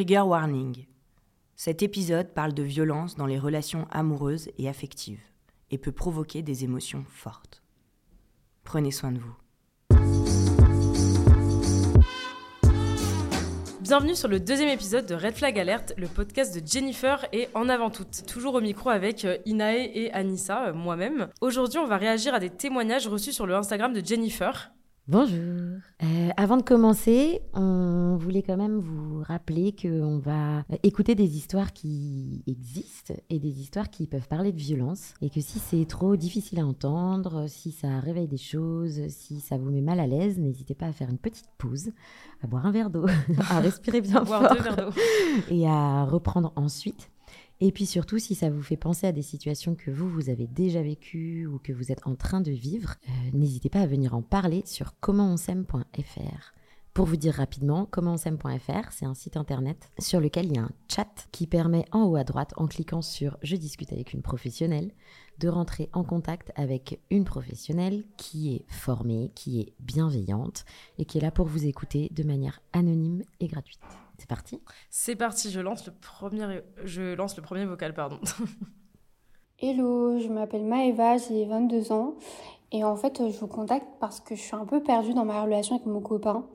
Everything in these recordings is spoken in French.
Trigger warning. Cet épisode parle de violence dans les relations amoureuses et affectives et peut provoquer des émotions fortes. Prenez soin de vous. Bienvenue sur le deuxième épisode de Red Flag Alert, le podcast de Jennifer et En avant toute. Toujours au micro avec euh, Inae et Anissa, euh, moi-même. Aujourd'hui, on va réagir à des témoignages reçus sur le Instagram de Jennifer. Bonjour. Euh, avant de commencer, on voulait quand même vous rappeler qu'on va écouter des histoires qui existent et des histoires qui peuvent parler de violence. Et que si c'est trop difficile à entendre, si ça réveille des choses, si ça vous met mal à l'aise, n'hésitez pas à faire une petite pause, à boire un verre d'eau, à respirer bien Boire fort deux verres d'eau. et à reprendre ensuite. Et puis surtout, si ça vous fait penser à des situations que vous, vous avez déjà vécues ou que vous êtes en train de vivre, euh, n'hésitez pas à venir en parler sur commentonsaime.fr. Pour vous dire rapidement, commentonsaime.fr, c'est un site internet sur lequel il y a un chat qui permet en haut à droite, en cliquant sur Je discute avec une professionnelle, de rentrer en contact avec une professionnelle qui est formée, qui est bienveillante et qui est là pour vous écouter de manière anonyme et gratuite. C'est parti C'est parti, je lance le premier, je lance le premier vocal, pardon. Hello, je m'appelle Maëva, j'ai 22 ans et en fait je vous contacte parce que je suis un peu perdue dans ma relation avec mon copain.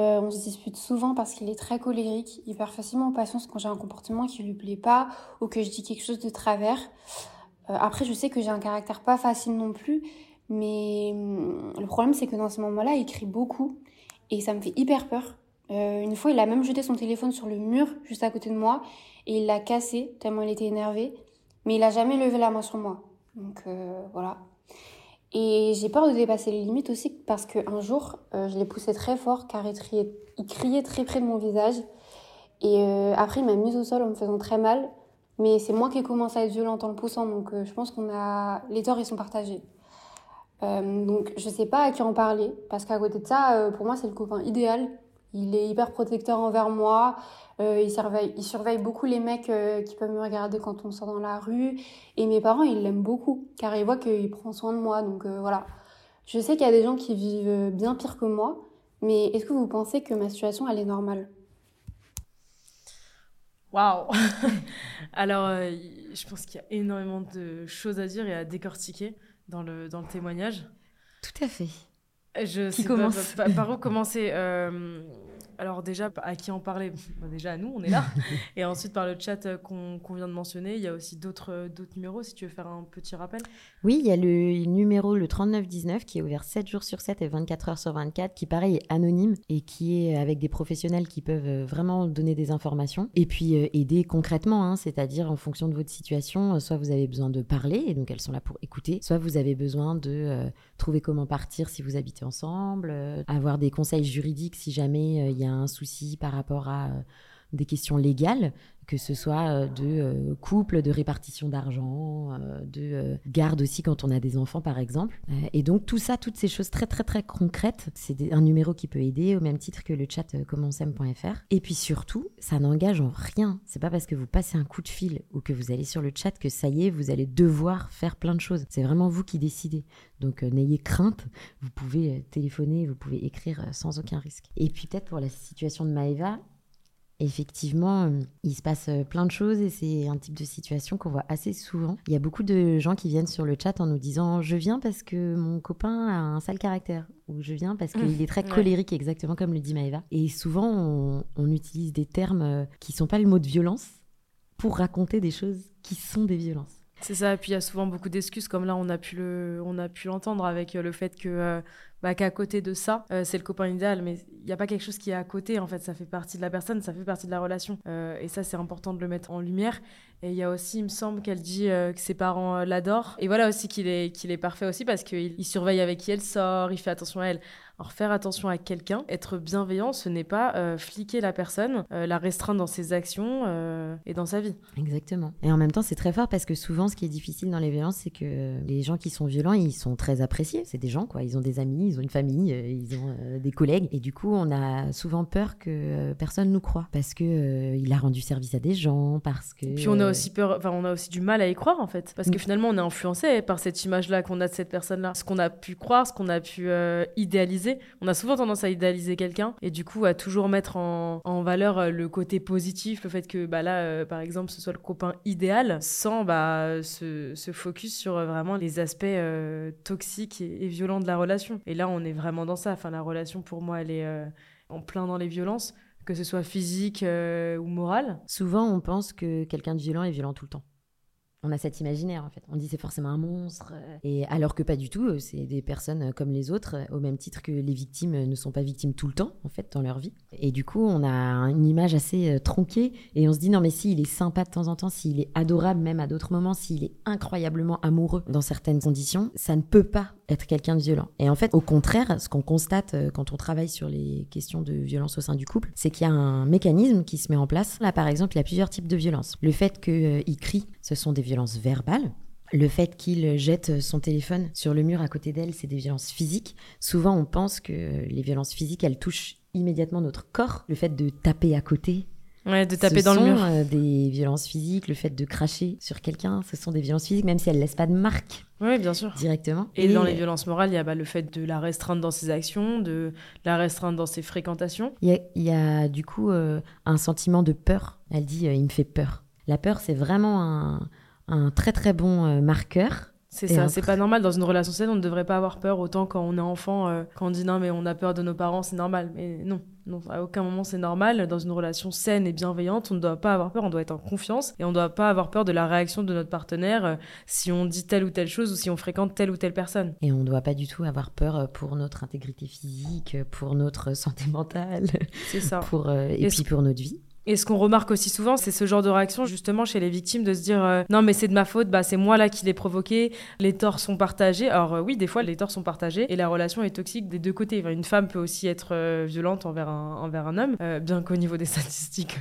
Euh, on se dispute souvent parce qu'il est très colérique, il perd facilement en patience quand j'ai un comportement qui lui plaît pas ou que je dis quelque chose de travers. Euh, après je sais que j'ai un caractère pas facile non plus, mais hum, le problème c'est que dans ces moments-là il crie beaucoup et ça me fait hyper peur. Euh, une fois il a même jeté son téléphone sur le mur juste à côté de moi et il l'a cassé tellement il était énervé mais il a jamais levé la main sur moi. Donc euh, voilà. Et j'ai peur de dépasser les limites aussi parce qu'un jour, euh, je l'ai poussé très fort car il criait, très près de mon visage. Et après, il m'a mise au sol en me faisant très mal. Mais c'est moi qui ai commencé à être violente en le poussant, donc je pense qu'on a les torts ils sont partagés. Donc je sais pas à qui en parler parce qu'à côté de ça, pour moi c'est le copain idéal. Il est hyper protecteur envers moi. Euh, il, surveille, il surveille beaucoup les mecs euh, qui peuvent me regarder quand on sort dans la rue. Et mes parents, ils l'aiment beaucoup, car ils voient qu'il prend soin de moi. Donc euh, voilà. Je sais qu'il y a des gens qui vivent bien pire que moi, mais est-ce que vous pensez que ma situation, elle est normale? Waouh Alors, euh, je pense qu'il y a énormément de choses à dire et à décortiquer dans le, dans le témoignage. Tout à fait. Je Qui sais commence pas, par- par où commencer Euh, Alors déjà, à qui en parler? Bah, Déjà à nous, on est là. Et ensuite, par le chat euh, qu'on vient de mentionner, il y a aussi d'autres euh, d'autres numéros, si tu veux faire un petit rappel. Oui, il y a le numéro le 3919 qui est ouvert 7 jours sur 7 et 24 heures sur 24, qui pareil est anonyme et qui est avec des professionnels qui peuvent euh, vraiment donner des informations et puis aider concrètement, hein, c'est-à-dire en fonction de votre situation, soit vous avez besoin de parler et donc elles sont là pour écouter, soit vous avez besoin de euh, trouver comment partir si vous habitez ensemble, euh, avoir des conseils juridiques si jamais euh, il un souci par rapport à euh, des questions légales, que ce soit euh, de euh, couple, de répartition d'argent, euh, de garde aussi quand on a des enfants par exemple. Et donc tout ça, toutes ces choses très très très concrètes, c'est un numéro qui peut aider au même titre que le chat commencem.fr. Et puis surtout, ça n'engage en rien. C'est pas parce que vous passez un coup de fil ou que vous allez sur le chat que ça y est, vous allez devoir faire plein de choses. C'est vraiment vous qui décidez. Donc n'ayez crainte, vous pouvez téléphoner, vous pouvez écrire sans aucun risque. Et puis peut-être pour la situation de Maëva, Effectivement, euh, il se passe euh, plein de choses et c'est un type de situation qu'on voit assez souvent. Il y a beaucoup de gens qui viennent sur le chat en nous disant je viens parce que mon copain a un sale caractère ou je viens parce qu'il est très colérique, exactement comme le dit Maëva. Et souvent, on, on utilise des termes euh, qui sont pas le mot de violence pour raconter des choses qui sont des violences. C'est ça, et puis il y a souvent beaucoup d'excuses, comme là on a pu le, l'entendre avec euh, le fait que euh, bah, qu'à côté de ça, euh, c'est le copain idéal, mais il n'y a pas quelque chose qui est à côté, en fait, ça fait partie de la personne, ça fait partie de la relation, et ça c'est important de le mettre en lumière. Et il y a aussi, il me semble qu'elle dit que ses parents l'adorent, et voilà aussi qu'il est, est parfait aussi parce qu'il il surveille avec qui elle sort, il fait attention à elle. Alors faire attention à quelqu'un, être bienveillant, ce n'est pas euh, fliquer la personne, euh, la restreindre dans ses actions euh, et dans sa vie. Exactement. Et en même temps, c'est très fort parce que souvent, ce qui est difficile dans les violences, c'est que les gens qui sont violents, ils sont très appréciés. C'est des gens, quoi. Ils ont des amis, ils ont une famille, euh, ils ont des collègues. Et du coup, on a souvent peur que personne nous croit parce que il a rendu service à des gens, parce que. Puis on a aussi peur, enfin on a aussi du mal à y croire en fait, parce que Mm. finalement on est influencé par cette image-là qu'on a de cette personne-là, ce qu'on a pu croire, ce qu'on a pu euh, On a souvent tendance à idéaliser quelqu'un et du coup à toujours mettre en, valeur euh, le côté positif, le fait que bah là euh, par exemple ce soit le copain idéal, sans bah se, focus sur euh, vraiment les aspects toxiques et, violents de la relation. Et là on est vraiment dans ça. Enfin la relation pour moi elle est en plein dans les violences, que ce soit physique ou morale. Souvent, on pense que quelqu'un de violent est violent tout le temps. On a cet imaginaire en fait. On dit c'est forcément un monstre. euh, Et alors que pas du tout, euh, c'est des personnes euh, comme les autres, au même titre que les victimes ne sont pas victimes tout le temps en fait dans leur vie. Et du coup, on a une image assez tronquée et on se dit non mais si il est sympa de temps en temps, s'il est adorable même à d'autres moments, s'il est incroyablement amoureux dans certaines conditions, ça ne peut pas être quelqu'un de violent. Et en fait, au contraire, ce qu'on constate euh, quand on travaille sur les questions de violence au sein du couple, c'est qu'il y a un mécanisme qui se met en place. Là, par exemple, il y a plusieurs types de violences. Le fait qu'il crie, ce sont des violences verbales. Le fait qu'il jette son téléphone sur le mur à côté d'elle, c'est des violences physiques. Souvent, on pense que les violences physiques, elles touchent immédiatement notre corps. Le fait de taper à côté, Ouais, de taper ce dans le mur. euh, des violences physiques. Le fait de cracher sur quelqu'un, ce sont des violences physiques, même si elles laissent pas de marque Oui, bien sûr. directement. Et, dans les violences morales, il y a bah, le fait de la restreindre dans ses actions, de la restreindre dans ses fréquentations. Il y a, il y a, du coup euh, un sentiment de peur. Elle dit euh, il me fait peur. La peur, c'est vraiment un, un très très bon marqueur. C'est Et ça, c'est pas normal dans une relation saine, on ne devrait pas avoir peur autant quand on est enfant, euh, quand on dit non mais on a peur de nos parents, c'est normal. Mais non, non, à aucun moment c'est normal. Dans une relation saine et bienveillante, on ne doit pas avoir peur, on doit être en confiance et on ne doit pas avoir peur de la réaction de notre partenaire euh, si on dit telle ou telle chose ou si on fréquente telle ou telle personne. Et on ne doit pas du tout avoir peur euh, pour notre intégrité physique, pour notre santé mentale, C'est ça. pour, euh, et Est-ce puis pour notre vie. Et ce qu'on remarque aussi souvent, c'est ce genre de réaction justement chez les victimes de se dire euh, non mais c'est de ma faute, bah c'est moi là qui l'ai provoqué, les torts sont partagés. Alors euh, oui, des fois les torts sont partagés et la relation est toxique des deux côtés. Une femme peut aussi être euh, violente envers un, envers un homme, bien qu'au niveau des statistiques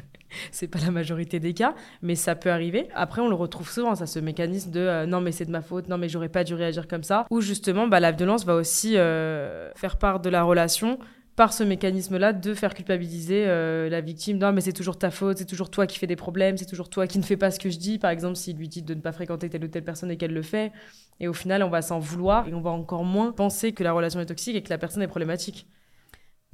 c'est pas la majorité des cas, mais ça peut arriver. Après on le retrouve souvent, ça ce mécanisme de non mais c'est de ma faute, non mais j'aurais pas dû réagir comme ça, ou justement bah, la violence va aussi faire part de la relation par ce mécanisme-là de faire culpabiliser euh, la victime. Non, mais c'est toujours ta faute, c'est toujours toi qui fais des problèmes, c'est toujours toi qui ne fais pas ce que je dis. Par exemple, s'il lui dit de ne pas fréquenter telle ou telle personne et qu'elle le fait. Et au final, on va s'en vouloir et on va encore moins penser que la relation est toxique et que la personne est problématique.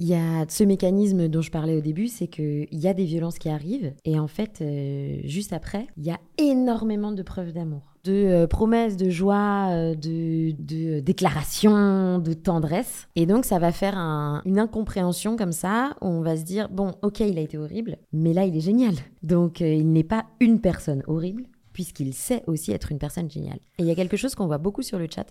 Il y a ce mécanisme dont je parlais au début, c'est qu'il y a des violences qui arrivent et en fait, euh, juste après, il y a énormément de preuves d'amour, de euh, promesses, de joie, euh, de, de déclarations, de tendresse. Et donc, ça va faire un- une incompréhension comme ça où on va se dire, bon, ok, il a été horrible, mais là, il est génial. Donc, euh, il n'est pas une personne horrible puisqu'il sait aussi être une personne géniale. Et il y a quelque chose qu'on voit beaucoup sur le chat,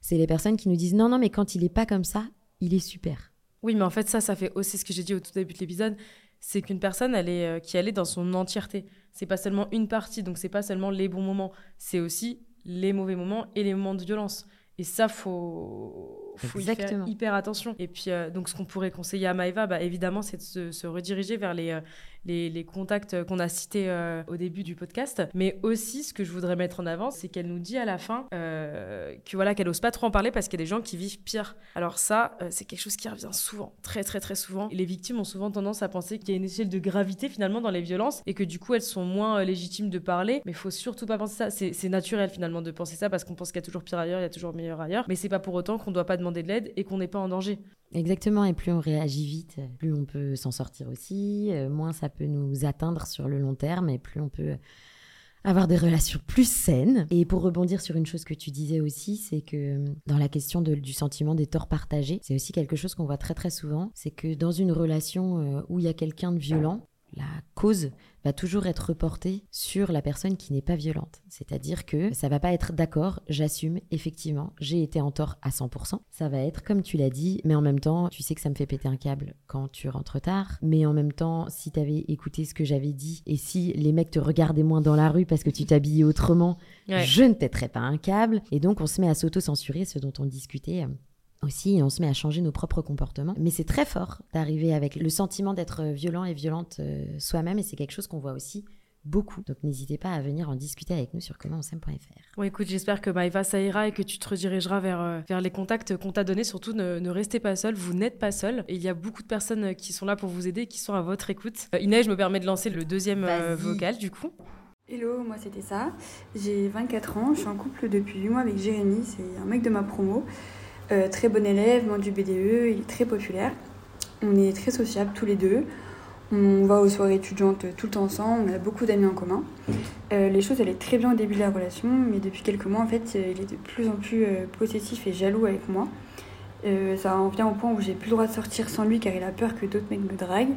c'est les personnes qui nous disent, non, non, mais quand il est pas comme ça, il est super. Oui, mais en fait, ça, ça fait aussi ce que j'ai dit au tout début de l'épisode. C'est qu'une personne, elle est, euh, qui est dans son entièreté. C'est pas seulement une partie, donc c'est pas seulement les bons moments. C'est aussi les mauvais moments et les moments de violence. Et ça, faut, faut y faire Exactement. hyper attention. Et puis, euh, donc, ce qu'on pourrait conseiller à Maëva, bah, évidemment, c'est de se, se rediriger vers les, euh, les, les contacts qu'on a cités euh, au début du podcast. Mais aussi, ce que je voudrais mettre en avant, c'est qu'elle nous dit à la fin euh, que voilà, qu'elle ose pas trop en parler parce qu'il y a des gens qui vivent pire. Alors ça, c'est quelque chose qui revient souvent, très très très souvent. Et les victimes ont souvent tendance à penser qu'il y a une échelle de gravité finalement dans les violences et que du coup elles sont moins légitimes de parler. Mais il faut surtout pas penser ça. C'est c'est naturel finalement de penser ça parce qu'on pense qu'il y a toujours pire ailleurs, il y a toujours meilleur ailleurs. Mais c'est pas pour autant qu'on doit pas demander de l'aide et qu'on n'est pas en danger. Exactement, et plus on réagit vite, plus on peut s'en sortir aussi, euh, moins ça peut nous atteindre sur le long terme, et plus on peut avoir des relations plus saines. Et pour rebondir sur une chose que tu disais aussi, c'est que euh, dans la question du sentiment des torts partagés, c'est aussi quelque chose qu'on voit très très souvent, c'est que dans une relation euh, où il y a quelqu'un de violent, la cause va toujours être reportée sur la personne qui n'est pas violente. C'est-à-dire que ça va pas être d'accord, j'assume, effectivement, j'ai été en tort à 100%. Ça va être comme tu l'as dit, mais en même temps, tu sais que ça me fait péter un câble quand tu rentres tard. Mais en même temps, si tu avais écouté ce que j'avais dit et si les mecs te regardaient moins dans la rue parce que tu t'habillais autrement, Ouais. je ne pèterais pas un câble. Et donc, on se met à s'auto-censurer, ce dont on discutait. Euh, aussi, et on se met à changer nos propres comportements. Mais c'est très fort d'arriver avec le sentiment d'être violent et violente euh, soi-même, et c'est quelque chose qu'on voit aussi beaucoup. Donc n'hésitez pas à venir en discuter avec nous sur commentonsaime.fr. Bon, écoute, j'espère que Maïva, ça ira et que tu te redirigeras vers, euh, vers les contacts qu'on t'a donnés. Surtout, ne, restez pas seul, vous n'êtes pas seul. Et il y a beaucoup de personnes qui sont là pour vous aider, qui sont à votre écoute. Euh, Inès, je me permets de lancer le deuxième euh, vocal, du coup. Hello, moi c'était ça. J'ai 24 ans, je suis en couple depuis 8 mois avec Jérémy, c'est un mec de ma promo. Très bon élève, membre du BDE, il est très populaire. On est très sociables tous les deux. On va aux soirées étudiantes tout le temps ensemble, on a beaucoup d'amis en commun. Euh, les choses allaient très bien au début de la relation, mais depuis quelques mois, en fait, il est de plus en plus euh, possessif et jaloux avec moi. Euh, ça en vient au point où j'ai plus le droit de sortir sans lui car il a peur que d'autres mecs me draguent.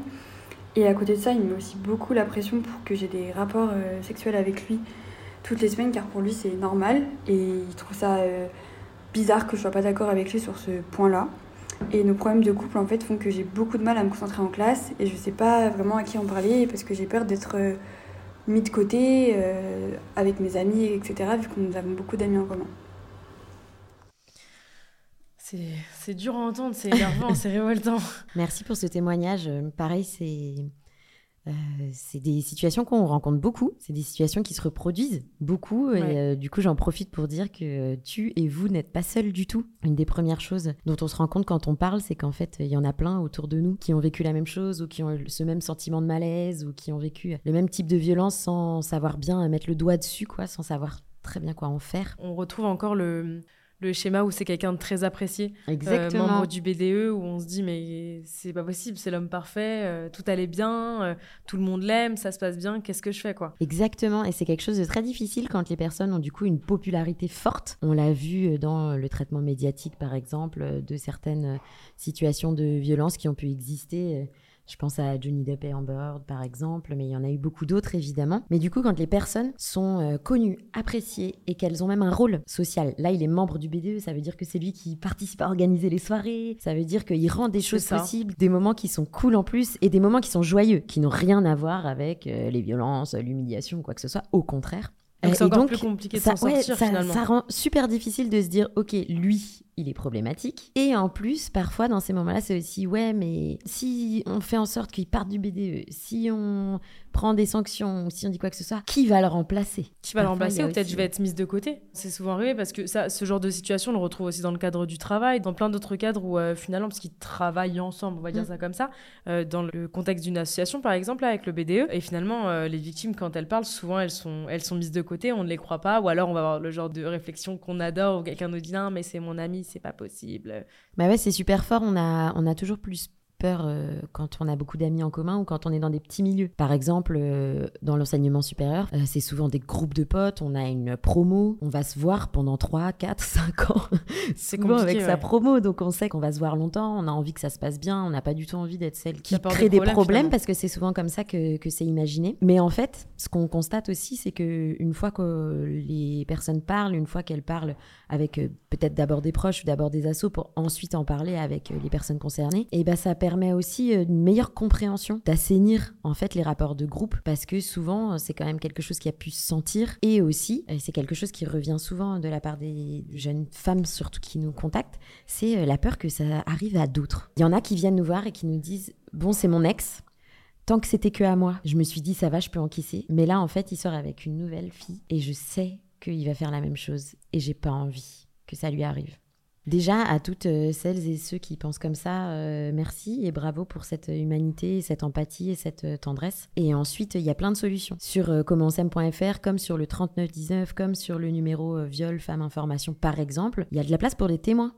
Et à côté de ça, il met aussi beaucoup la pression pour que j'ai des rapports sexuels avec lui toutes les semaines car pour lui c'est normal et il trouve ça bizarre que je sois pas d'accord avec lui sur ce point-là. Et nos problèmes de couple en fait font que j'ai beaucoup de mal à me concentrer en classe et je sais pas vraiment à qui en parler parce que j'ai peur d'être euh, mis de côté euh, avec mes amis, etc. vu que nous avons beaucoup d'amis en commun. C'est dur à entendre, c'est énervant, c'est révoltant. Merci pour ce témoignage. Pareil, c'est euh, c'est des situations qu'on rencontre beaucoup, c'est des situations qui se reproduisent beaucoup. Et euh, du coup, j'en profite pour dire que tu et vous n'êtes pas seuls du tout. Une des premières choses dont on se rend compte quand on parle, c'est qu'en fait, il y en a plein autour de nous qui ont vécu la même chose ou qui ont ce même sentiment de malaise ou qui ont vécu le même type de violence sans savoir bien mettre le doigt dessus, quoi, sans savoir très bien quoi en faire. On retrouve encore le, le schéma où c'est quelqu'un de très apprécié, euh, Exactement. membre du BDE, où on se dit mais c'est pas possible, c'est l'homme parfait, euh, tout allait bien, euh, tout le monde l'aime, ça se passe bien, qu'est-ce que je fais quoi? Exactement, et c'est quelque chose de très difficile quand les personnes ont du coup une popularité forte. On l'a vu dans le traitement médiatique par exemple de certaines situations de violence qui ont pu exister je pense à Johnny Depp et Amber Heard par exemple, mais il y en a eu beaucoup d'autres évidemment. Mais du coup, quand les personnes sont euh, connues, appréciées et qu'elles ont même un rôle social, là il est membre du BDE, ça veut dire que c'est lui qui participe à organiser les soirées, ça veut dire qu'il rend des choses possibles, des moments qui sont cool en plus et des moments qui sont joyeux, qui n'ont rien à voir avec euh, les violences, l'humiliation, quoi que ce soit. Au contraire, donc c'est encore plus compliqué de s'en sortir ça, finalement. Ça rend super difficile de se dire, ok, lui, il est problématique. Et en plus, parfois, dans ces moments-là, c'est aussi, ouais, mais si on fait en sorte qu'il parte du BDE, si on prend des sanctions, ou si on dit quoi que ce soit, qui va le remplacer? Qui va le remplacer ou peut-être je vais être mise de côté? C'est souvent arrivé parce que ça, ce genre de situation, on le retrouve aussi dans le cadre du travail, dans plein d'autres cadres où euh, finalement, parce qu'ils travaillent ensemble, on va dire mm. ça comme ça, euh, dans le contexte d'une association par exemple, avec le BDE, et finalement, euh, les victimes, quand elles parlent, souvent elles sont, elles sont mises de côté, on ne les croit pas, ou alors on va avoir le genre de réflexion qu'on adore, où quelqu'un nous dit non, mais c'est mon ami, c'est pas possible. Bah ouais, c'est super fort. On a, on a toujours plus peur euh, quand on a beaucoup d'amis en commun ou quand on est dans des petits milieux. Par exemple, euh, dans l'enseignement supérieur, euh, c'est souvent des groupes de potes, on a une promo, on va se voir pendant 3, 4, 5 ans. c'est souvent avec sa promo, donc on sait qu'on va se voir longtemps, on a envie que ça se passe bien, on n'a pas du tout envie d'être celle qui crée des problèmes, parce que c'est souvent comme ça que, que c'est imaginé. Mais en fait, ce qu'on constate aussi, c'est que une fois que les personnes parlent, une fois qu'elles parlent avec peut-être d'abord des proches ou d'abord des assos pour ensuite en parler avec les personnes concernées, et ben ça permet aussi euh, une meilleure compréhension, d'assainir en fait les rapports de groupe parce que souvent euh, c'est quand même quelque chose qui a pu se sentir et aussi c'est quelque chose qui revient souvent de la part des jeunes femmes surtout qui nous contactent, c'est euh, la peur que ça arrive à d'autres. Il y en a qui viennent nous voir et qui nous disent bon c'est mon ex, tant que c'était que à moi, je me suis dit ça va, je peux encaisser. Mais là, en fait, il sort avec une nouvelle fille et je sais qu'il va faire la même chose et j'ai pas envie que ça lui arrive. Déjà, à toutes euh, celles et ceux qui pensent comme ça, euh, merci et bravo pour cette humanité, cette empathie et cette euh, tendresse. Et ensuite, il y a plein de solutions. Sur commencem.fr, comme sur le 3919, comme sur le numéro viol, femme, information, par exemple, il y a de la place pour des témoins.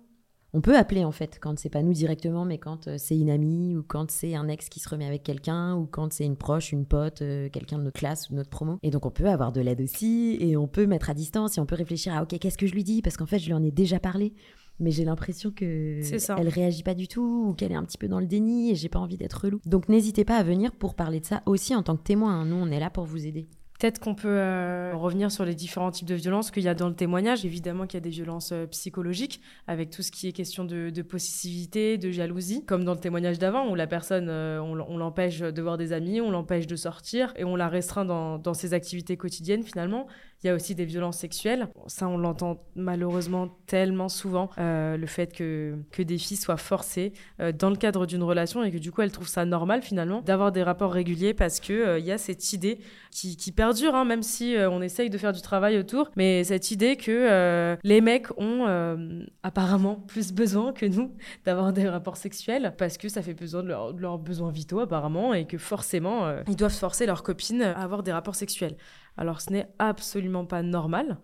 On peut appeler en fait quand c'est pas nous directement, mais quand c'est une amie ou quand c'est un ex qui se remet avec quelqu'un ou quand c'est une proche, une pote, quelqu'un de notre classe ou de notre promo. Et donc on peut avoir de l'aide aussi et on peut mettre à distance et on peut réfléchir à ok qu'est-ce que je lui dis? Parce qu'en fait je lui en ai déjà parlé mais j'ai l'impression que elle réagit pas du tout ou qu'elle est un petit peu dans le déni et j'ai pas envie d'être relou. Donc n'hésitez pas à venir pour parler de ça aussi en tant que témoin. Hein. Nous, on est là pour vous aider. Peut-être qu'on peut, euh, revenir sur les différents types de violences qu'il y a dans le témoignage. Évidemment qu'il y a des violences euh, psychologiques, avec tout ce qui est question de, possessivité, de jalousie, comme dans le témoignage d'avant, où la personne, euh, on, l'empêche de voir des amis, on l'empêche de sortir, et on la restreint dans, dans ses activités quotidiennes finalement. Il y a aussi des violences sexuelles. Ça, on l'entend malheureusement tellement souvent, euh, le fait que, que des filles soient forcées euh, dans le cadre d'une relation et que du coup, elles trouvent ça normal finalement d'avoir des rapports réguliers parce qu'il il y a cette idée qui, perdure, hein, même si on essaye de faire du travail autour, mais cette idée que les mecs ont apparemment plus besoin que nous d'avoir des rapports sexuels parce que ça fait besoin de, de leurs besoins vitaux apparemment et que forcément, ils doivent forcer leurs copines à avoir des rapports sexuels. Alors ce n'est absolument pas normal.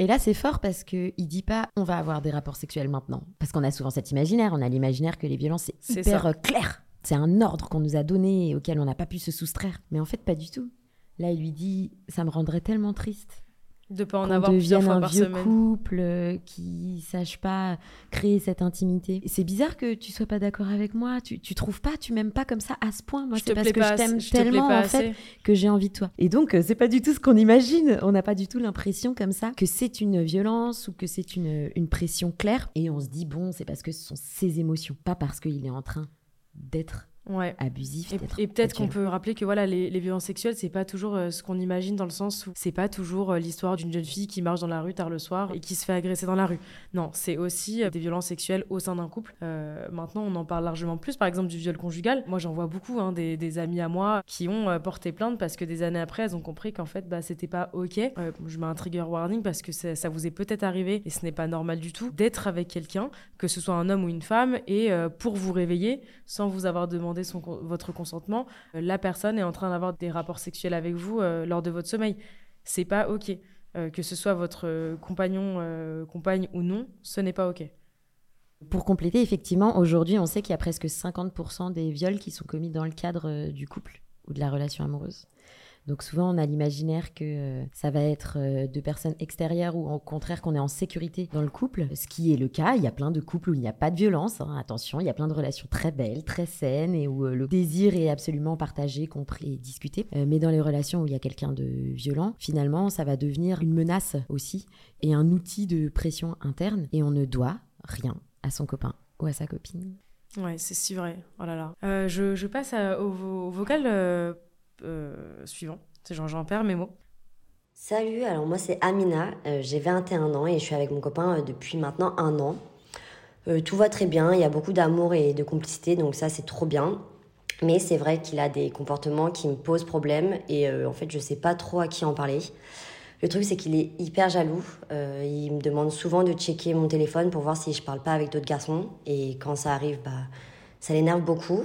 Et là, c'est fort parce qu'il dit pas on va avoir des rapports sexuels maintenant. Parce qu'on a souvent cet imaginaire. On a l'imaginaire que les violences, c'est hyper euh, clair. C'est un ordre qu'on nous a donné et auquel on n'a pas pu se soustraire. Mais en fait, pas du tout. Là, il lui dit ça me rendrait tellement triste de pas en avoir plusieurs fois un par vieux semaine. couple euh, qui sache pas créer cette intimité. C'est bizarre que tu sois pas d'accord avec moi. Tu, tu trouves pas, tu m'aimes pas comme ça à ce point. Moi, c'est parce que je t'aime tellement en fait que j'ai envie de toi. Et donc, euh, c'est pas du tout ce qu'on imagine. On n'a pas du tout l'impression comme ça que c'est une violence ou que c'est une, une pression claire. Et on se dit bon, c'est parce que ce sont ses émotions, pas parce qu'il est en train d'être ouais. abusif. Et, peut-être qu'on peut rappeler que voilà, les, violences sexuelles, c'est pas toujours euh, ce qu'on imagine dans le sens où c'est pas toujours euh, l'histoire d'une jeune fille qui marche dans la rue tard le soir et qui se fait agresser dans la rue. Non, c'est aussi euh, des violences sexuelles au sein d'un couple. maintenant, on en parle largement plus. Par exemple, du viol conjugal. Moi, j'en vois beaucoup hein, des, amis à moi qui ont porté plainte parce que des années après, elles ont compris qu'en fait, bah, c'était pas ok. je mets un trigger warning parce que ça vous est peut-être arrivé et ce n'est pas normal du tout d'être avec quelqu'un, que ce soit un homme ou une femme, et pour vous réveiller sans vous avoir demandé votre consentement, euh, la personne est en train d'avoir des rapports sexuels avec vous euh, lors de votre sommeil. C'est pas OK. Euh, que ce soit votre compagnon, compagne ou non, ce n'est pas OK. Pour compléter, effectivement, aujourd'hui, on sait qu'il y a presque 50% des viols qui sont commis dans le cadre du couple ou de la relation amoureuse. Donc souvent, on a l'imaginaire que euh, ça va être euh, de personnes extérieures ou au contraire qu'on est en sécurité dans le couple, ce qui est le cas. Il y a plein de couples où il n'y a pas de violence. Hein. Attention, il y a plein de relations très belles, très saines et où euh, le désir est absolument partagé, compris et discuté. mais dans les relations où il y a quelqu'un de violent, finalement, ça va devenir une menace aussi et un outil de pression interne. Et on ne doit rien à son copain ou à sa copine. Ouais, c'est si vrai. Oh là là. je, passe au, vocal suivant. J'en perds mes mots. Salut, alors moi c'est Amina, euh, j'ai 21 ans et je suis avec mon copain euh, depuis maintenant un an. tout va très bien, il y a beaucoup d'amour et de complicité, donc ça c'est trop bien. Mais c'est vrai qu'il a des comportements qui me posent problème et en fait je sais pas trop à qui en parler. Le truc c'est qu'il est hyper jaloux, il me demande souvent de checker mon téléphone pour voir si je parle pas avec d'autres garçons et quand ça arrive bah ça l'énerve beaucoup.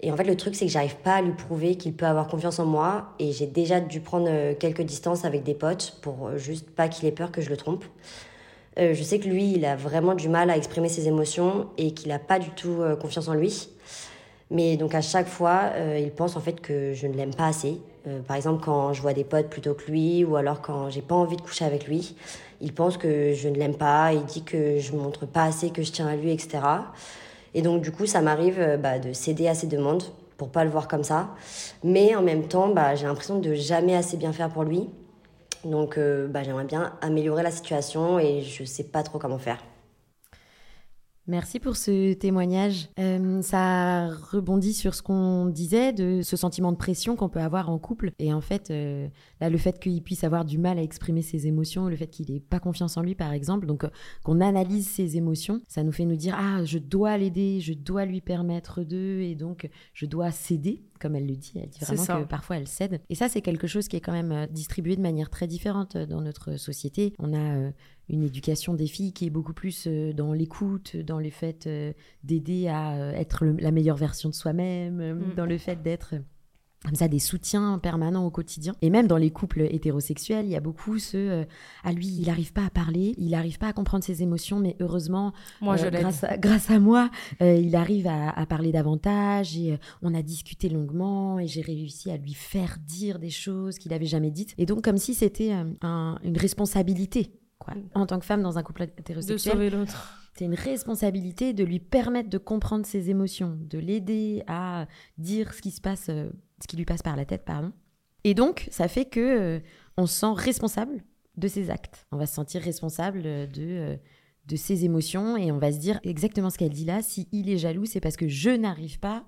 Et en fait, le truc, c'est que j'arrive pas à lui prouver qu'il peut avoir confiance en moi. Et j'ai déjà dû prendre euh, quelques distances avec des potes pour euh, juste pas qu'il ait peur que je le trompe. Euh, je sais que lui, il a vraiment du mal à exprimer ses émotions et qu'il a pas du tout confiance en lui. Mais donc à chaque fois, il pense en fait que je ne l'aime pas assez. par exemple, quand je vois des potes plutôt que lui, ou alors quand j'ai pas envie de coucher avec lui, il pense que je ne l'aime pas. Il dit que je montre pas assez que je tiens à lui, etc. Et donc, du coup, ça m'arrive euh, bah, de céder à ses demandes pour pas le voir comme ça. Mais en même temps, bah, j'ai l'impression de jamais assez bien faire pour lui. Donc, euh, bah, j'aimerais bien améliorer la situation et je sais pas trop comment faire. Merci pour ce témoignage. Euh, ça rebondit sur ce qu'on disait de ce sentiment de pression qu'on peut avoir en couple. Et en fait, euh, là, le fait qu'il puisse avoir du mal à exprimer ses émotions, le fait qu'il n'ait pas confiance en lui, par exemple, donc euh, qu'on analyse ses émotions, ça nous fait nous dire ah, je dois l'aider, je dois lui permettre de, et donc je dois céder comme elle le dit, elle dit vraiment que parfois elle cède. Et ça, c'est quelque chose qui est quand même distribué de manière très différente dans notre société. On a une éducation des filles qui est beaucoup plus euh, dans l'écoute, dans le fait euh, d'aider à euh, être la meilleure version de soi-même, mm. dans le fait d'être comme ça des soutiens permanents au quotidien. Et même dans les couples hétérosexuels, il y a beaucoup ce à lui, il n'arrive pas à parler, il n'arrive pas à comprendre ses émotions, mais heureusement, moi, je grâce, à, grâce à moi, il arrive à, parler davantage et on a discuté longuement et j'ai réussi à lui faire dire des choses qu'il n'avait jamais dites. Et donc comme si c'était une responsabilité Mm. En tant que femme dans un couple hétérosexuel. De sauver l'autre. C'est une responsabilité de lui permettre de comprendre ses émotions, de l'aider à dire ce qui se passe, euh, ce qui lui passe par la tête, pardon. Et donc, ça fait que euh, on se sent responsable de ses actes. On va se sentir responsable de, euh, de ses émotions et on va se dire exactement ce qu'elle dit là. Si il est jaloux, c'est parce que je n'arrive pas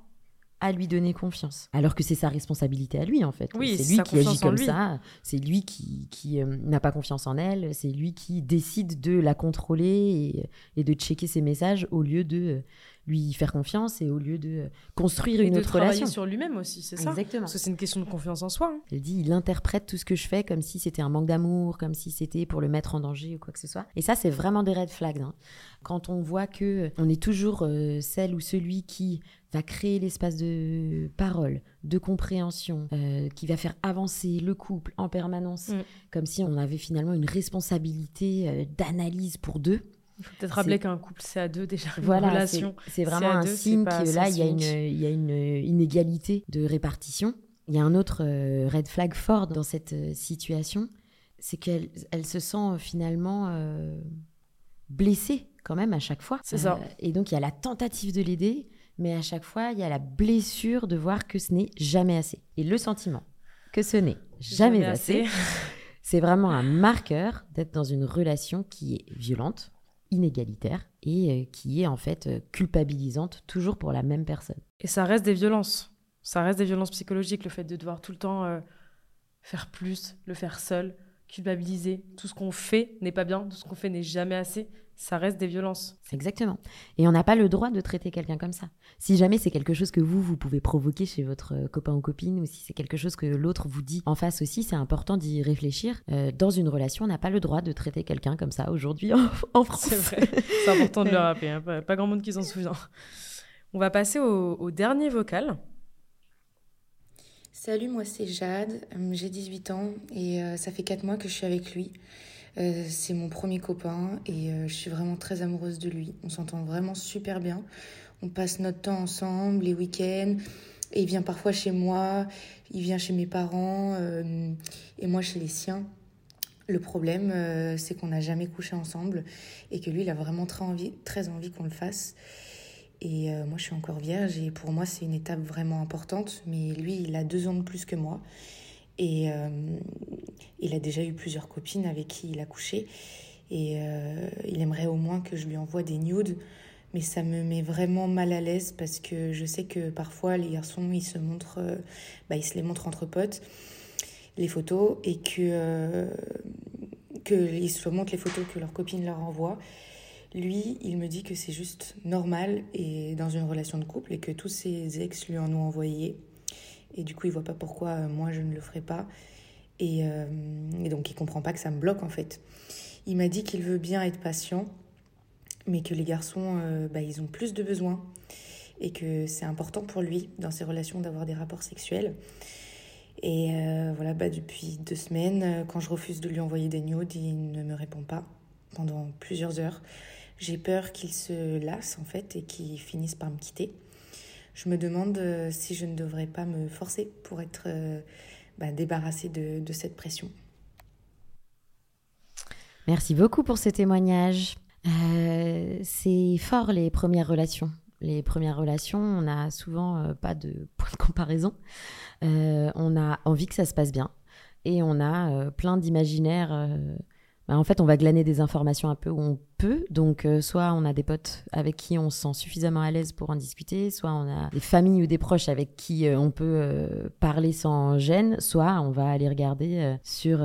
à lui donner confiance. Alors que c'est sa responsabilité à lui, en fait. Oui, c'est lui qui agit comme lui. ça. C'est lui qui, qui euh, n'a pas confiance en elle. C'est lui qui décide de la contrôler et, et de checker ses messages au lieu de euh, lui faire confiance et au lieu de euh, construire Et une de autre travailler relation. sur lui-même aussi, c'est ça Exactement. Parce que c'est une question de confiance en soi. hein. Elle dit, il interprète tout ce que je fais comme si c'était un manque d'amour, comme si c'était pour le mettre en danger ou quoi que ce soit. Et ça, c'est vraiment des red flags. hein. Quand on voit que on est toujours euh, celle ou celui qui va créer l'espace de parole, de compréhension, euh, qui va faire avancer le couple en permanence, Mm. comme si on avait finalement une responsabilité euh, d'analyse pour deux. Il faut peut-être rappeler qu'un couple, c'est à deux déjà. Une Voilà, c'est relation. c'est vraiment un deux, signe que là, il y, a une, unique. il y a une inégalité de répartition. Il y a un autre euh, red flag fort dans cette euh, situation, c'est qu'elle elle se sent euh, finalement euh, blessée quand même à chaque fois. C'est ça. Euh, et donc, il y a la tentative de l'aider, mais à chaque fois, il y a la blessure de voir que ce n'est jamais assez. Et le sentiment que ce n'est jamais, assez, c'est vraiment un marqueur d'être dans une relation qui est violente, inégalitaire et euh, qui est en fait euh, culpabilisante toujours pour la même personne. Et ça reste des violences. Ça reste des violences psychologiques, le fait de devoir tout le temps euh, faire plus, le faire seul, culpabiliser. Tout ce qu'on fait n'est pas bien, tout ce qu'on fait n'est jamais assez. Ça reste des violences. Exactement. Et on n'a pas le droit de traiter quelqu'un comme ça. Si jamais c'est quelque chose que vous, vous pouvez provoquer chez votre euh, copain ou copine, ou si c'est quelque chose que l'autre vous dit en face aussi, c'est important d'y réfléchir. Euh, dans une relation, on n'a pas le droit de traiter quelqu'un comme ça aujourd'hui en, en France. C'est vrai. C'est important de le rappeler. hein. Pas, pas grand monde qui s'en souvient. On va passer au, au dernier vocal. Salut, moi c'est Jade, euh, j'ai 18 ans et euh, ça fait 4 mois que je suis avec lui. Euh, c'est mon premier copain et je suis vraiment très amoureuse de lui. On s'entend vraiment super bien. On passe notre temps ensemble, les week-ends. Et il vient parfois chez moi, il vient chez mes parents et moi chez les siens. Le problème, c'est qu'on n'a jamais couché ensemble et que lui, il a vraiment très envie, très envie qu'on le fasse. Et euh, moi, je suis encore vierge et pour moi, c'est une étape vraiment importante. Mais lui, il a deux ans de plus que moi. Et euh, il a déjà eu plusieurs copines avec qui il a couché. Et euh, il aimerait au moins que je lui envoie des nudes. Mais ça me met vraiment mal à l'aise parce que je sais que parfois, les garçons, ils se montrent, bah, ils se les montrent entre potes, les photos, et que, euh, que ils se montrent les photos que leurs copines leur envoient. Lui, il me dit que c'est juste normal et dans une relation de couple et que tous ses ex lui en ont envoyé. Et du coup, il voit pas pourquoi euh, moi je ne le ferai pas. Et, euh, et donc, il comprend pas que ça me bloque en fait. Il m'a dit qu'il veut bien être patient, mais que les garçons, euh, bah, ils ont plus de besoins et que c'est important pour lui dans ses relations d'avoir des rapports sexuels. Et voilà, bah, depuis deux semaines, quand je refuse de lui envoyer des nudes, il ne me répond pas pendant plusieurs heures. J'ai peur qu'il se lasse en fait et qu'il finisse par me quitter. Je me demande euh, si je ne devrais pas me forcer pour être euh, bah, débarrassée de, cette pression. Merci beaucoup pour ce témoignage. Euh, c'est fort les premières relations. Les premières relations, on n'a souvent pas de point de comparaison. On a envie que ça se passe bien et on a plein d'imaginaires. Bah, en fait, on va glaner des informations un peu où on peut. Donc, euh, soit on a des potes avec qui on se sent suffisamment à l'aise pour en discuter, soit on a des familles ou des proches avec qui euh, on peut euh, parler sans gêne, soit on va aller regarder sur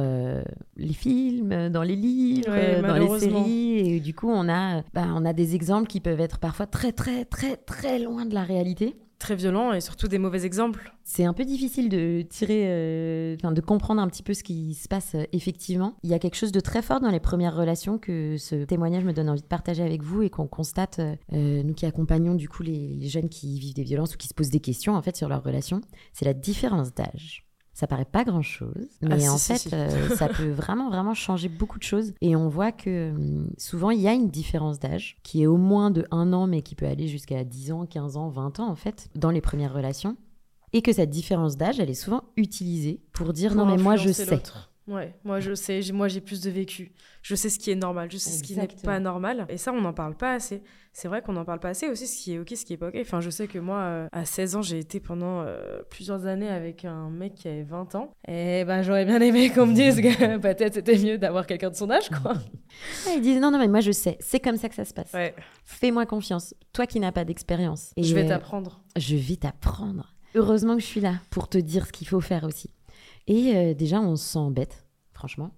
les films, dans les livres, Ouais, dans les séries. Et du coup, on a, bah, on a des exemples qui peuvent être parfois très, très, très, très loin de la réalité. Très violent et surtout des mauvais exemples. C'est un peu difficile de tirer, euh, de comprendre un petit peu ce qui se passe euh, effectivement. Il y a quelque chose de très fort dans les premières relations que ce témoignage me donne envie de partager avec vous et qu'on constate, euh, euh, nous qui accompagnons du coup les, les jeunes qui vivent des violences ou qui se posent des questions en fait sur leur relation, c'est la différence d'âge. Ça paraît pas grand chose, mais Ah, si, en si, fait, si. euh, ça peut vraiment, vraiment changer beaucoup de choses. Et on voit que hum, souvent, il y a une différence d'âge qui est au moins de un an, mais qui peut aller jusqu'à 10 ans, 15 ans, 20 ans, en fait, dans les premières relations. Et que cette différence d'âge, elle est souvent utilisée pour dire Pour non, mais moi, je sais. Ouais, moi je sais, moi j'ai plus de vécu. Je sais ce qui est normal, je sais ce qui n'est pas normal. Et ça, on n'en parle pas assez. C'est vrai qu'on n'en parle pas assez aussi, ce qui est ok, ce qui est pas ok. Enfin, je sais que moi, euh, à 16 ans, j'ai été pendant euh, plusieurs années avec un mec qui avait 20 ans. Et bah, j'aurais bien aimé qu'on me dise que peut-être c'était mieux d'avoir quelqu'un de son âge, quoi. il disait non, non, mais moi je sais, c'est comme ça que ça se passe. Fais-moi confiance, toi qui n'as pas d'expérience. Je vais euh, t'apprendre. Je vais t'apprendre. Heureusement que je suis là pour te dire ce qu'il faut faire aussi. Et euh, déjà, on se sent bête, franchement.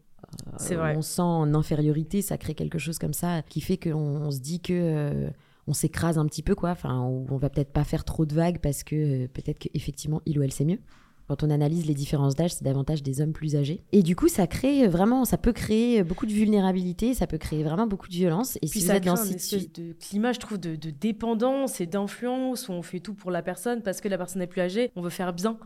c'est vrai. On se sent en infériorité, ça crée quelque chose comme ça qui fait qu'on on se dit que euh, on s'écrase un petit peu, quoi. Enfin, on va peut-être pas faire trop de vagues parce que euh, peut-être qu'effectivement, il ou elle sait mieux. Quand on analyse les différences d'âge, c'est davantage des hommes plus âgés. Et du coup, ça crée vraiment, ça peut créer beaucoup de vulnérabilité, ça peut créer vraiment beaucoup de violence. Et Puis si ça vous êtes dans une espèce de climat, je trouve, de, de dépendance et d'influence où on fait tout pour la personne parce que la personne est plus âgée, on veut faire bien.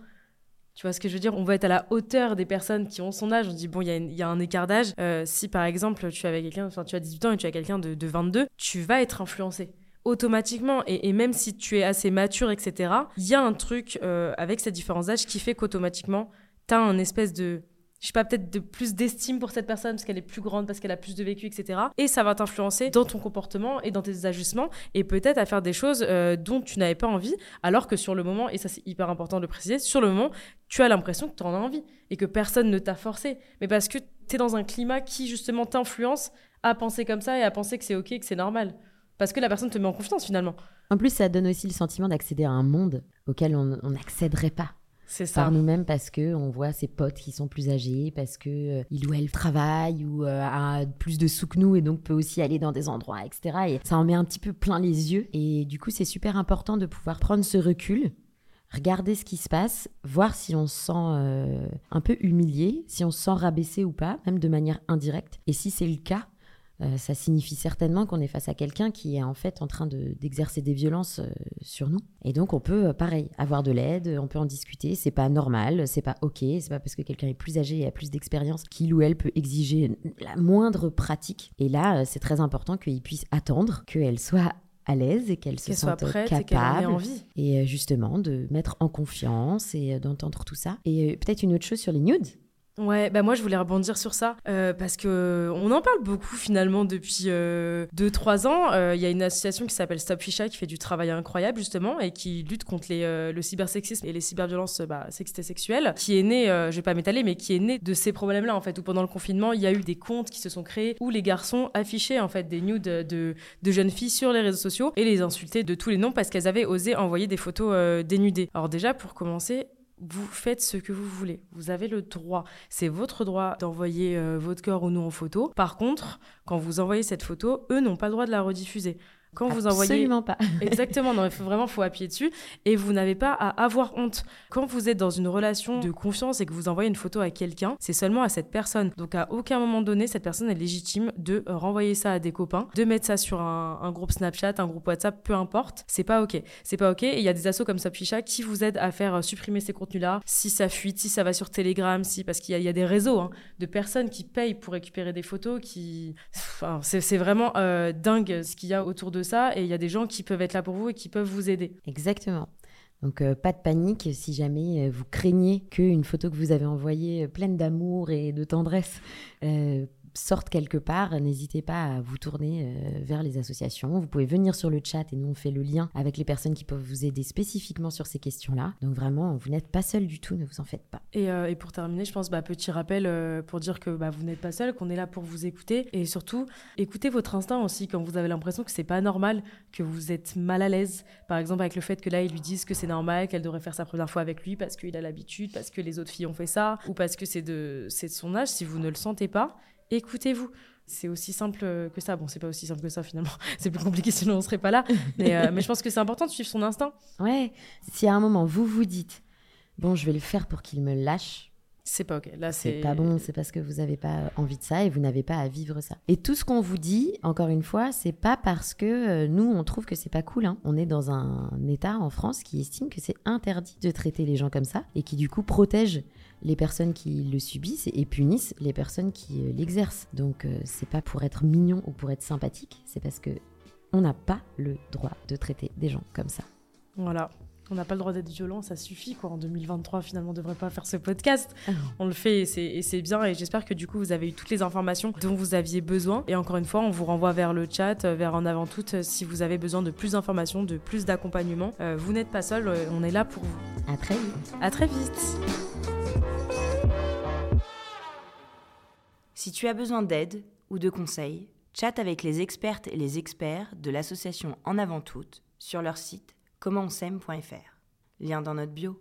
Tu vois ce que je veux dire? On va être à la hauteur des personnes qui ont son âge. On dit, bon, il y, a un écart d'âge. Euh, si par exemple, tu, avec quelqu'un, enfin, tu as 18 ans et tu as quelqu'un de, 22, tu vas être influencé automatiquement. Et, même si tu es assez mature, etc., il y a un truc euh, avec cette différence d'âge qui fait qu'automatiquement, tu as un espèce de je sais pas, peut-être de plus d'estime pour cette personne parce qu'elle est plus grande, parce qu'elle a plus de vécu, etc. Et ça va t'influencer dans ton comportement et dans tes ajustements et peut-être à faire des choses euh, dont tu n'avais pas envie, alors que sur le moment, et ça c'est hyper important de le préciser, sur le moment, tu as l'impression que tu en as envie et que personne ne t'a forcé. Mais parce que tu es dans un climat qui justement t'influence à penser comme ça et à penser que c'est ok, que c'est normal. Parce que la personne te met en confiance finalement. En plus, ça donne aussi le sentiment d'accéder à un monde auquel on n'accéderait pas ça. par nous-mêmes parce que on voit ses potes qui sont plus âgés, parce que euh, ou elle travaille ou euh, a plus de sous que nous et donc peut aussi aller dans des endroits, etc. Et ça en met un petit peu plein les yeux. Et du coup, c'est super important de pouvoir prendre ce recul regarder ce qui se passe, voir si on se sent euh, un peu humilié, si on se sent rabaissé ou pas, même de manière indirecte. Et si c'est le cas, euh, ça signifie certainement qu'on est face à quelqu'un qui est en fait en train d'exercer des violences euh, sur nous. Et donc on peut, euh, pareil, avoir de l'aide, on peut en discuter. C'est pas normal, c'est pas ok, c'est pas parce que quelqu'un est plus âgé et a plus d'expérience qu'il ou elle peut exiger la moindre pratique. Et là, c'est très important qu'il puisse attendre qu'elle soit à l'aise et qu'elle se sente prête capable et, envie. et justement de mettre en confiance et d'entendre tout ça. Et peut-être une autre chose sur les nudes? Ouais, bah moi je voulais rebondir sur ça euh, parce que on en parle beaucoup finalement depuis 2-3 euh, ans. Euh, il y a une association qui s'appelle Stop Fisha qui fait du travail incroyable justement et qui lutte contre les, le cybersexisme et les cyberviolences bah, sexistes sexuelles, qui est né, je vais pas m'étaler, mais qui est né de ces problèmes-là en fait. Où pendant le confinement, il y a eu des comptes qui se sont créés où les garçons affichaient en fait des nudes de, de jeunes filles sur les réseaux sociaux et les insultaient de tous les noms parce qu'elles avaient osé envoyer des photos dénudées. Alors déjà pour commencer, vous faites ce que vous voulez. Vous avez le droit. C'est votre droit d'envoyer euh, votre corps ou non en photo. Par contre, quand vous envoyez cette photo, eux n'ont pas le droit de la rediffuser. Quand vous envoyez. Absolument pas. Exactement, non, il faut vraiment faut appuyer dessus. Et vous n'avez pas à avoir honte. Quand vous êtes dans une relation de confiance et que vous envoyez une photo à quelqu'un, c'est seulement à cette personne. Donc à aucun moment donné, cette personne est légitime de renvoyer ça à des copains, de mettre ça sur un, groupe Snapchat, un groupe WhatsApp, peu importe. C'est pas OK. C'est pas OK. Et il y a des assos comme Sapficha qui vous aident à faire supprimer ces contenus-là. Si ça fuite, si ça va sur Telegram, si. Parce qu'il y, a des réseaux hein, de personnes qui payent pour récupérer des photos qui. Enfin, c'est vraiment euh, dingue ce qu'il y a autour de ça et il y a des gens qui peuvent être là pour vous et qui peuvent vous aider. Exactement. Donc euh, pas de panique si jamais euh, vous craignez qu'une photo que vous avez envoyée euh, pleine d'amour et de tendresse sortent quelque part, n'hésitez pas à vous tourner euh, vers les associations. Vous pouvez venir sur le chat et nous on fait le lien avec les personnes qui peuvent vous aider spécifiquement sur ces questions-là. Donc vraiment, vous n'êtes pas seul du tout, ne vous en faites pas. Et, euh, pour terminer, je pense, bah, petit rappel euh, pour dire que bah, vous n'êtes pas seul, qu'on est là pour vous écouter et surtout écoutez votre instinct aussi quand vous avez l'impression que c'est pas normal, que vous êtes mal à l'aise. Par exemple avec le fait que là ils lui disent que c'est normal, qu'elle devrait faire sa première fois avec lui parce qu'il a l'habitude, parce que les autres filles ont fait ça ou parce que c'est de, de son âge. Si vous ne le sentez pas, écoutez-vous. C'est aussi simple que ça. Bon, c'est pas aussi simple que ça finalement. C'est plus compliqué sinon on serait pas là. Euh, mais, je pense que c'est important de suivre son instinct. Ouais. Si à un moment vous vous dites, bon, je vais le faire pour qu'il me lâche. C'est pas ok. Là, c'est pas bon. C'est parce que vous n'avez pas envie de ça et vous n'avez pas à vivre ça. Et tout ce qu'on vous dit, encore une fois, c'est pas parce que euh, nous on trouve que c'est pas cool. Hein. On est dans un État en France qui estime que c'est interdit de traiter les gens comme ça et qui du coup protège les personnes qui le subissent et punissent les personnes qui euh, l'exercent. Donc euh, c'est pas pour être mignon ou pour être sympathique, c'est parce que on n'a pas le droit de traiter des gens comme ça. Voilà. On n'a pas le droit d'être violent, ça suffit quoi. En 2023, finalement, on devrait pas faire ce podcast. Ah. On le fait et c'est bien. Et j'espère que du coup, vous avez eu toutes les informations dont vous aviez besoin. Et encore une fois, on vous renvoie vers le chat, vers En Avant Tout, si vous avez besoin de plus d'informations, de plus d'accompagnement. Euh, vous n'êtes pas seul, euh, on est là pour vous. À très vite. À très vite. Si tu as besoin d'aide ou de conseils, chatte avec les expertes et les experts de l'association En Avant Toutes sur leur site commentonsaime.fr. Lien dans notre bio.